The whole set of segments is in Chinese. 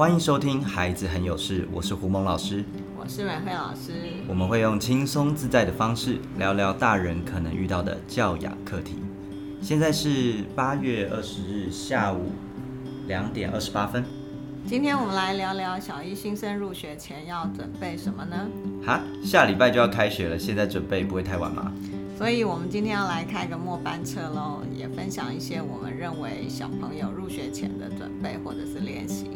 欢迎收听《孩子很有事》，我是胡蒙老师，我是美惠老师。我们会用轻松自在的方式聊聊大人可能遇到的教养课题。现在是八月二十日下午两点二十八分。今天我们来聊聊小一新生入学前要准备什么呢？哈，下礼拜就要开学了，现在准备不会太晚吗？所以，我们今天要来开个末班车喽，也分享一些我们认为小朋友入学前的准备或者是练习。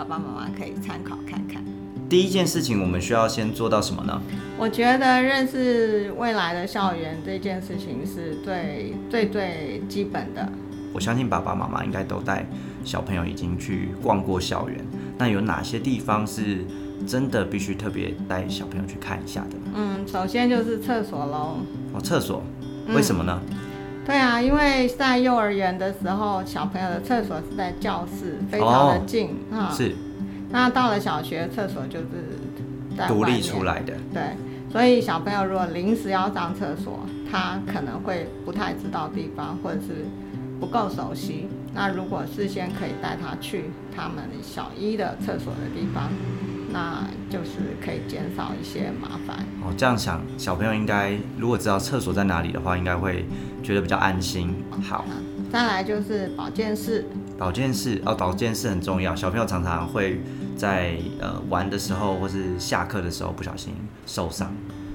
爸爸妈妈可以参考看看。第一件事情，我们需要先做到什么呢？我觉得认识未来的校园这件事情是最最最基本的。我相信爸爸妈妈应该都带小朋友已经去逛过校园。那有哪些地方是真的必须特别带小朋友去看一下的？嗯，首先就是厕所喽。哦，厕所，为什么呢？对啊，因为在幼儿园的时候，小朋友的厕所是在教室，非常的近啊。是。那到了小学，厕所就是在独立出来的。对，所以小朋友如果临时要上厕所，他可能会不太知道地方，或者是不够熟悉。那如果事先可以带他去他们小一的厕所的地方。那就是可以减少一些麻烦哦。这样想，小朋友应该如果知道厕所在哪里的话，应该会觉得比较安心。好，再来就是保健室。保健室哦，保健室很重要。小朋友常常会在呃玩的时候，或是下课的时候不小心受伤。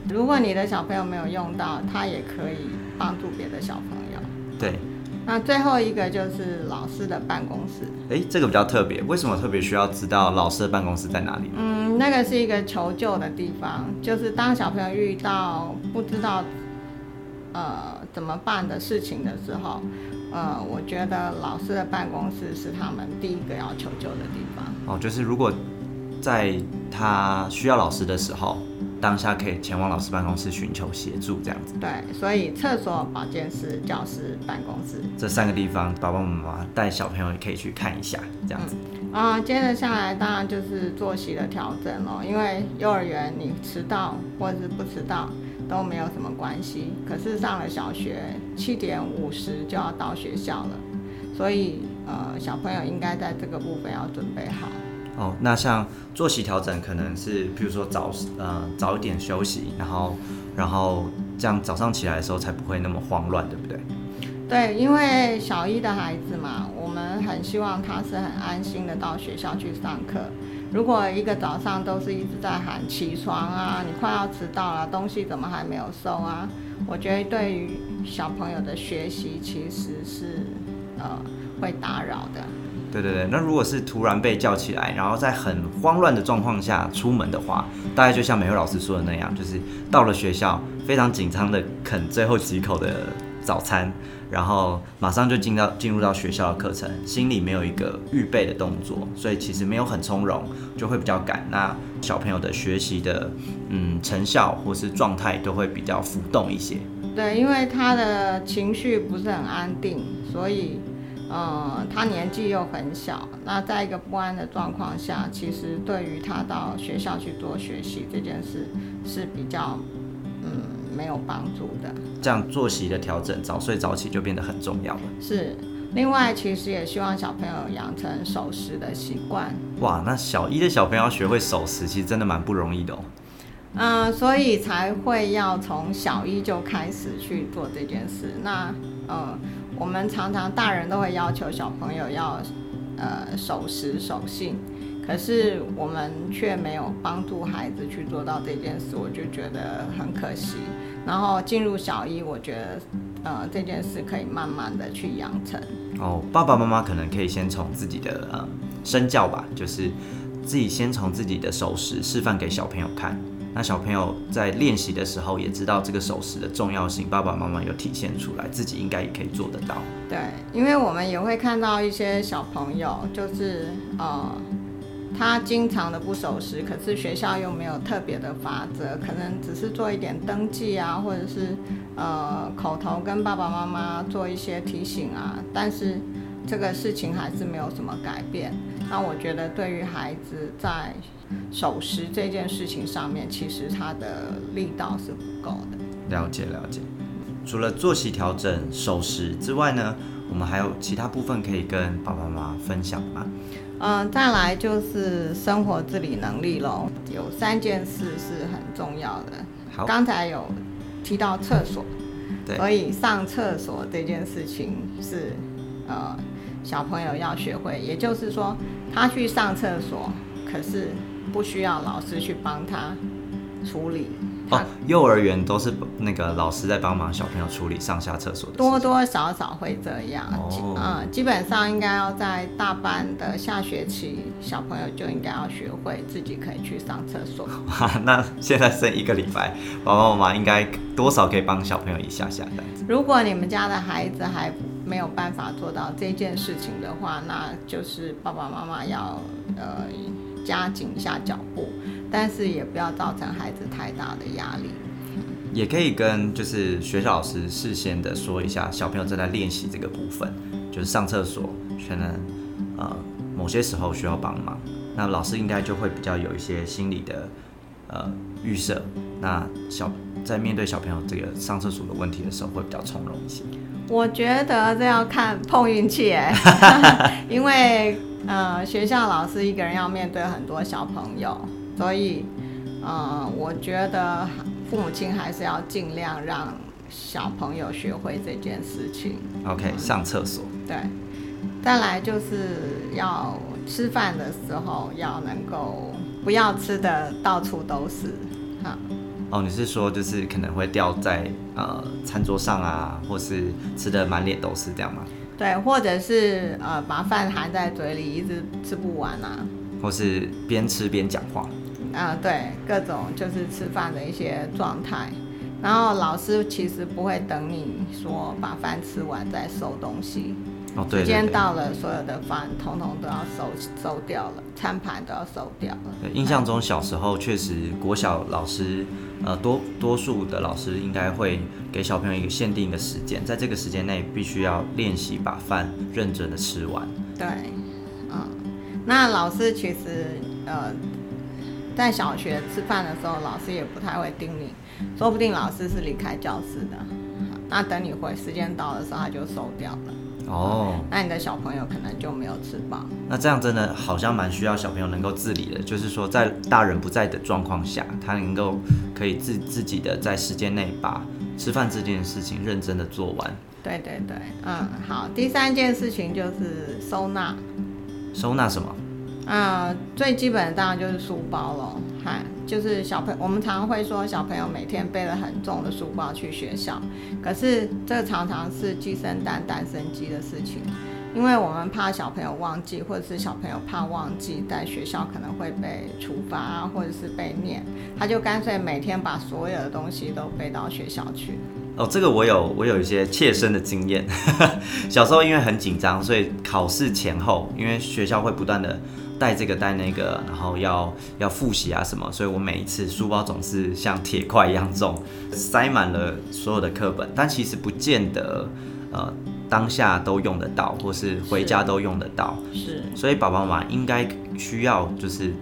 如果你的小朋友没有用到，他也可以帮助别的小朋友。对。那最后一个就是老师的办公室。哎，这个比较特别，为什么特别需要知道老师的办公室在哪里？嗯，那个是一个求救的地方，就是当小朋友遇到不知道呃怎么办的事情的时候，呃，我觉得老师的办公室是他们第一个要求救的地方。哦，就是如果在他需要老师的时候。当下可以前往老师办公室寻求协助，这样子。对，所以厕所、保健室、教室、办公室这三个地方，爸爸妈妈带小朋友也可以去看一下，这样子。啊，接着下来当然就是作息的调整咯，因为幼儿园你迟到或者是不迟到都没有什么关系，可是上了小学七点五十就要到学校了，所以呃小朋友应该在这个部分要准备好。哦，那像作息调整，可能是比如说早呃早一点休息，然后然后这样早上起来的时候才不会那么慌乱，对不对？对，因为小一的孩子嘛，我们很希望他是很安心的到学校去上课。如果一个早上都是一直在喊起床啊，你快要迟到了，东西怎么还没有收啊？我觉得对于小朋友的学习其实是呃会打扰的。对对对，那如果是突然被叫起来，然后在很慌乱的状况下出门的话，大概就像美惠老师说的那样，就是到了学校非常紧张的啃最后几口的早餐，然后马上就进到进入到学校的课程，心里没有一个预备的动作，所以其实没有很从容，就会比较赶。那小朋友的学习的嗯成效或是状态都会比较浮动一些。对，因为他的情绪不是很安定，所以。嗯，他年纪又很小，那在一个不安的状况下，其实对于他到学校去做学习这件事是比较嗯没有帮助的。这样作息的调整，早睡早起就变得很重要了。是，另外其实也希望小朋友养成守时的习惯。哇，那小一的小朋友要学会守时，其实真的蛮不容易的哦。嗯，所以才会要从小一就开始去做这件事。那呃。我们常常大人都会要求小朋友要，呃，守时守信，可是我们却没有帮助孩子去做到这件事，我就觉得很可惜。然后进入小一，我觉得，呃，这件事可以慢慢的去养成。哦，爸爸妈妈可能可以先从自己的呃身教吧，就是自己先从自己的守时示范给小朋友看。那小朋友在练习的时候也知道这个守时的重要性，爸爸妈妈有体现出来，自己应该也可以做得到。对，因为我们也会看到一些小朋友，就是呃，他经常的不守时，可是学校又没有特别的法则，可能只是做一点登记啊，或者是呃口头跟爸爸妈妈做一些提醒啊，但是这个事情还是没有什么改变。那我觉得对于孩子在守时这件事情上面，其实他的力道是不够的。了解了解。除了作息调整、守时之外呢，我们还有其他部分可以跟爸爸妈妈分享吗？嗯，再来就是生活自理能力喽，有三件事是很重要的。好，刚才有提到厕所，对所以上厕所这件事情是呃小朋友要学会，也就是说他去上厕所，可是不需要老师去帮他处理，哦，幼儿园都是那个老师在帮忙小朋友处理上下厕所的多多少少会这样，嗯，基本上应该要在大班的下学期，小朋友就应该要学会自己可以去上厕所。哇，那现在剩一个礼拜，爸爸妈妈应该多少可以帮小朋友一下下这样子。如果你们家的孩子还没有办法做到这件事情的话，那就是爸爸妈妈要呃加紧一下脚步，但是也不要造成孩子太大的压力。也可以跟就是学校老师事先的说一下，小朋友正在练习这个部分，就是上厕所可能呃某些时候需要帮忙，那老师应该就会比较有一些心理的呃预设，那小在面对小朋友这个上厕所的问题的时候会比较从容一些。我觉得这要看碰运气哎，因为呃学校老师一个人要面对很多小朋友，所以呃我觉得父母亲还是要尽量让小朋友学会这件事情。OK，上厕所。对，再来就是要吃饭的时候要能够不要吃的到处都是，哈，哦，你是说就是可能会掉在呃餐桌上啊，或是吃的满脸都是这样吗？对，或者是呃把饭含在嘴里一直吃不完啊，或是边吃边讲话？啊、对，各种就是吃饭的一些状态。然后老师其实不会等你说把饭吃完再收东西，哦，对时间。到了，所有的饭通通都要收收掉了，餐盘都要收掉了。对，印象中小时候确实国小老师，呃，多多数的老师应该会给小朋友一个限定的时间，在这个时间内必须要练习把饭认真的吃完。对，嗯，那老师其实呃，在小学吃饭的时候，老师也不太会叮你，说不定老师是离开教室的，那等你回时间到的时候，他就收掉了，哦，那你的小朋友可能就没有吃饱。那这样真的好像蛮需要小朋友能够自理的，就是说在大人不在的状况下，他能够可以自自己的在时间内把吃饭这件事情认真的做完。对对对，嗯，好，第三件事情就是收纳。收纳什么？啊、最基本的当然就是书包咯，嗨，就是小朋我们常常会说小朋友每天背了很重的书包去学校，可是这常常是鸡生蛋，蛋生鸡的事情，因为我们怕小朋友忘记，或者是小朋友怕忘记，在学校可能会被处罚啊，或者是被念，他就干脆每天把所有的东西都背到学校去。哦，这个我有我有一些切身的经验。小时候因为很紧张，所以考试前后，因为学校会不断的带这个带那个，然后要要复习啊什么，所以我每一次书包总是像铁块一样重，塞满了所有的课本，但其实不见得呃当下都用得到，或是回家都用得到。是，所以爸爸妈妈应该需要就是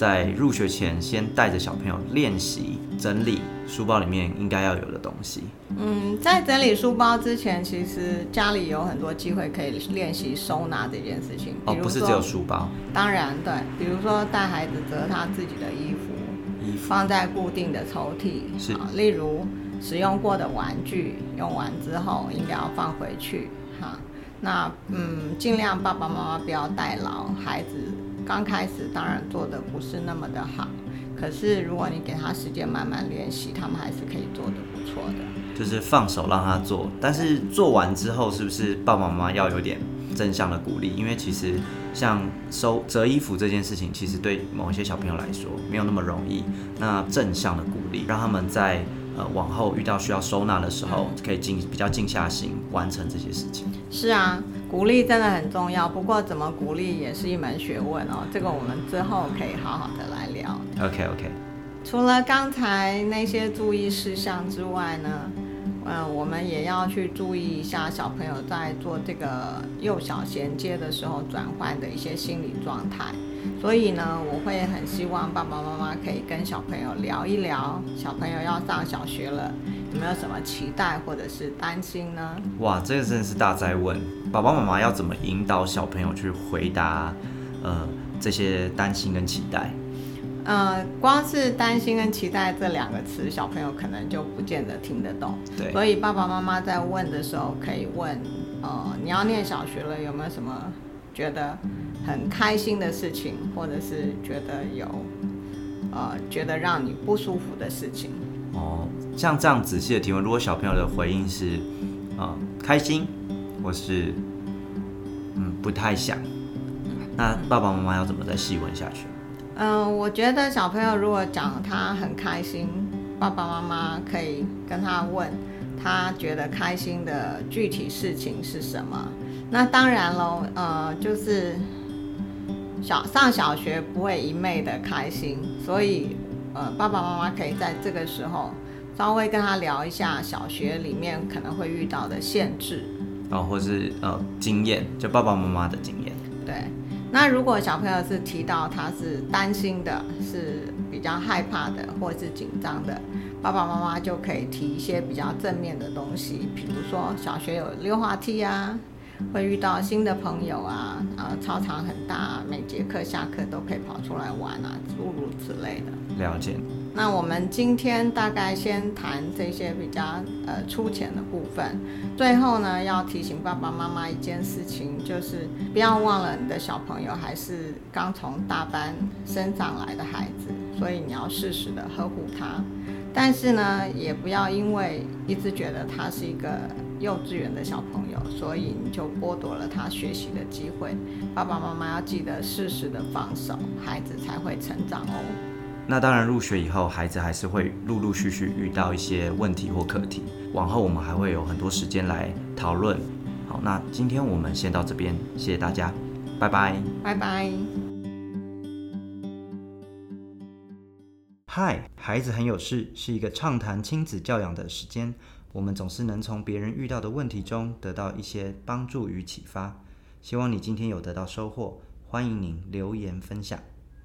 在入学前先带着小朋友练习整理书包里面应该要有的东西。嗯，在整理书包之前，其实家里有很多机会可以练习收纳这件事情。哦不是只有书包，当然，对，比如说带孩子折他自己的衣服，衣服放在固定的抽屉，是啊，例如使用过的玩具，用完之后应该要放回去，哈。那嗯，尽量爸爸妈妈不要代劳，孩子刚开始当然做的不是那么的好，可是如果你给他时间慢慢练习，他们还是可以做的不错的。就是放手让他做，但是做完之后是不是爸爸妈妈要有点正向的鼓励？因为其实像收折衣服这件事情，其实对某一些小朋友来说没有那么容易。那正向的鼓励，让他们在呃往后遇到需要收纳的时候，可以静比较静下心完成这些事情。是啊，鼓励真的很重要，不过怎么鼓励也是一门学问哦。这个我们之后可以好好的来聊。OK OK，除了刚才那些注意事项之外呢，嗯，我们也要去注意一下小朋友在做这个幼小衔接的时候转换的一些心理状态。所以呢，我会很希望爸爸妈妈可以跟小朋友聊一聊，小朋友要上小学了，有没有什么期待或者是担心呢？哇，这个真的是大灾问，爸爸妈妈要怎么引导小朋友去回答呃这些担心跟期待？呃，光是担心跟期待这两个词，小朋友可能就不见得听得懂。对，所以爸爸妈妈在问的时候，可以问，呃，你要念小学了，有没有什么觉得很开心的事情，或者是觉得有，呃，觉得让你不舒服的事情？哦，像这样仔细的提问，如果小朋友的回应是，啊，开心，或是，嗯，不太想，那爸爸妈妈要怎么再细问下去？嗯，我觉得小朋友如果讲他很开心，爸爸妈妈可以跟他问，他觉得开心的具体事情是什么。那当然喽，呃，就是小上小学不会一昧的开心，所以呃，爸爸妈妈可以在这个时候稍微跟他聊一下小学里面可能会遇到的限制，哦，或是呃经验，就爸爸妈妈的经验，对。那如果小朋友是提到他是担心的，是比较害怕的，或是紧张的，爸爸妈妈就可以提一些比较正面的东西，比如说小学有溜滑梯啊，会遇到新的朋友啊，呃，操场很大，每节课下课都可以跑出来玩啊，诸如此类的。了解。那我们今天大概先谈这些比较呃粗浅的部分，最后呢要提醒爸爸妈妈一件事情，就是不要忘了你的小朋友还是刚从大班升上来的孩子，所以你要适时的呵护他。但是呢，也不要因为一直觉得他是一个幼稚园的小朋友，所以你就剥夺了他学习的机会。爸爸妈妈要记得适时的放手，孩子才会成长哦。那当然，入学以后，孩子还是会陆陆续续遇到一些问题或课题。往后我们还会有很多时间来讨论。好，那今天我们先到这边，谢谢大家，拜拜，拜拜。嗨，孩子很有事，是一个畅谈亲子教养的时间。我们总是能从别人遇到的问题中得到一些帮助与启发。希望你今天有得到收获，欢迎您留言分享。